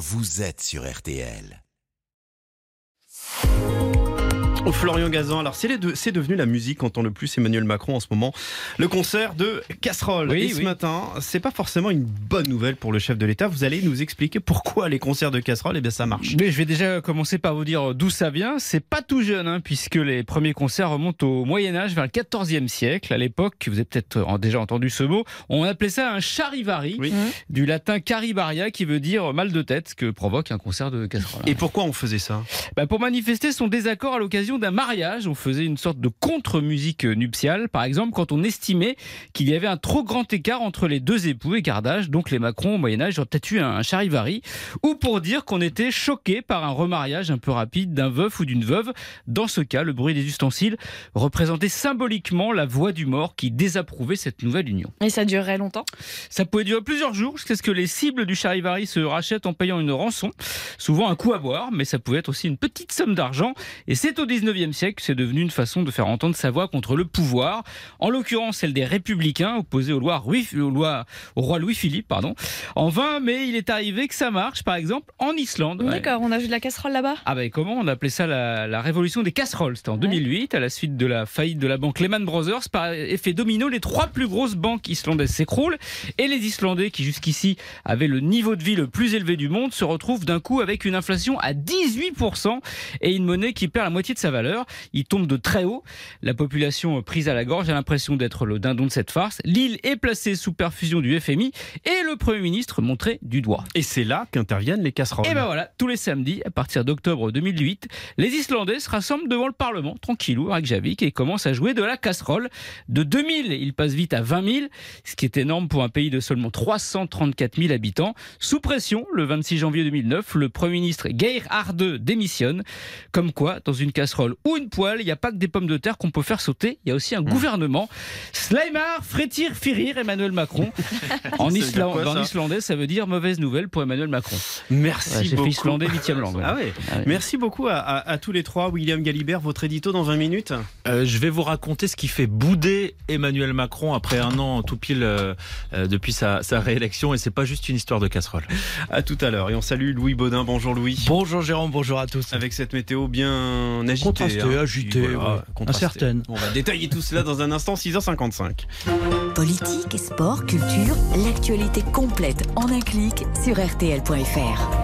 vous êtes sur RTL. Florian Gazan, alors c'est, les deux- c'est devenu la musique qu'entend le plus Emmanuel Macron en ce moment, le concert de Casserole. Oui, Et ce oui. matin, c'est pas forcément une bonne nouvelle pour le chef de l'État. Vous allez nous expliquer pourquoi les concerts de Casserole, eh bien ça marche. Mais je vais déjà commencer par vous dire d'où ça vient. C'est pas tout jeune, hein, puisque les premiers concerts remontent au Moyen Âge, vers le XIVe siècle. À l'époque, vous avez peut-être déjà entendu ce mot, on appelait ça un charivari, Oui. du latin caribaria, qui veut dire mal de tête, ce que provoque un concert de casserole. Et pourquoi on faisait ça? Bah, pour manifester son désaccord à l'occasion d'un mariage, on faisait une sorte de contre-musique nuptiale. Par exemple, quand on estimait qu'il y avait un trop grand écart entre les deux époux, écart d'âge, donc les Macron au Moyen-Âge auraient peut-être eu un, un charivari, ou pour dire qu'on était choqué par un remariage un peu rapide d'un veuf ou d'une veuve. Dans ce cas, le bruit des ustensiles représentait symboliquement la voix du mort qui désapprouvait cette nouvelle union. Et ça durerait longtemps Ça pouvait durer plusieurs jours jusqu'à ce que les cibles du charivari se rachètent en payant une rançon, souvent un coup à boire, mais ça pouvait être aussi une petite somme d'argent. Et c'est au 19e siècle c'est devenu une façon de faire entendre sa voix contre le pouvoir, en l'occurrence celle des républicains opposés au, roi Louis, au roi- au roi Louis-Philippe. pardon. En vain, mais il est arrivé que ça marche, par exemple, en Islande. Ouais. D'accord, on a vu de la casserole là-bas Ah ben comment on appelait ça la, la révolution des casseroles? C'était en 2008, à la suite de la faillite de la banque Lehman Brothers. Par effet domino, les trois plus grosses banques islandaises s'écroulent et les Islandais, qui jusqu'ici avaient le niveau de vie le plus élevé du monde, se retrouvent d'un coup avec une inflation à 18% et une monnaie qui perd la moitié de sa valeur. Ils tombent de très haut. La population prise à la gorge a l'impression d'être le dindon de cette farce. L'île est placée sous perfusion du FMI et le Premier ministre montré du doigt. Et c'est là qu'interviennent les casseroles. Et ben voilà, tous les samedis, à partir d'octobre 2008, les Islandais se rassemblent devant le Parlement, tranquillou, Reykjavik, et commencent à jouer de la casserole. De 2000, ils passent vite à 20 000, ce qui est énorme pour un pays de seulement 334 000 habitants. Sous pression, le 26 janvier 2009, le Premier ministre Geir Arde démissionne. Comme quoi, dans une casserole ou une poêle, il n'y a pas que des pommes de terre qu'on peut faire sauter, il y a aussi un gouvernement. Slaimar, Frétir, Firir, Emmanuel Macron. En, quoi, islandais, ça veut dire mauvaise nouvelle pour Emmanuel Macron. Merci Ouais, beaucoup. fait islandais, huitième langue. Ah ouais. Ah ouais. Merci beaucoup à, à- à tous les trois. William Galibert, votre édito dans 20 minutes. Euh, je vais vous raconter ce qui fait bouder Emmanuel Macron après un an tout pile euh, euh, depuis sa, sa réélection et c'est pas juste une histoire de casserole. À tout à l'heure. Et on salue Louis Baudin. Bonjour Louis. Bonjour Jérôme, bonjour à tous. Avec cette météo bien agitée. Contrastée, hein. agitée, Puis voilà, ouais. contrastée. Incertaine. On va détailler tout cela dans un instant, 6h55. Politique, sport, culture, l'actualité complète en un clic sur RTL.fr.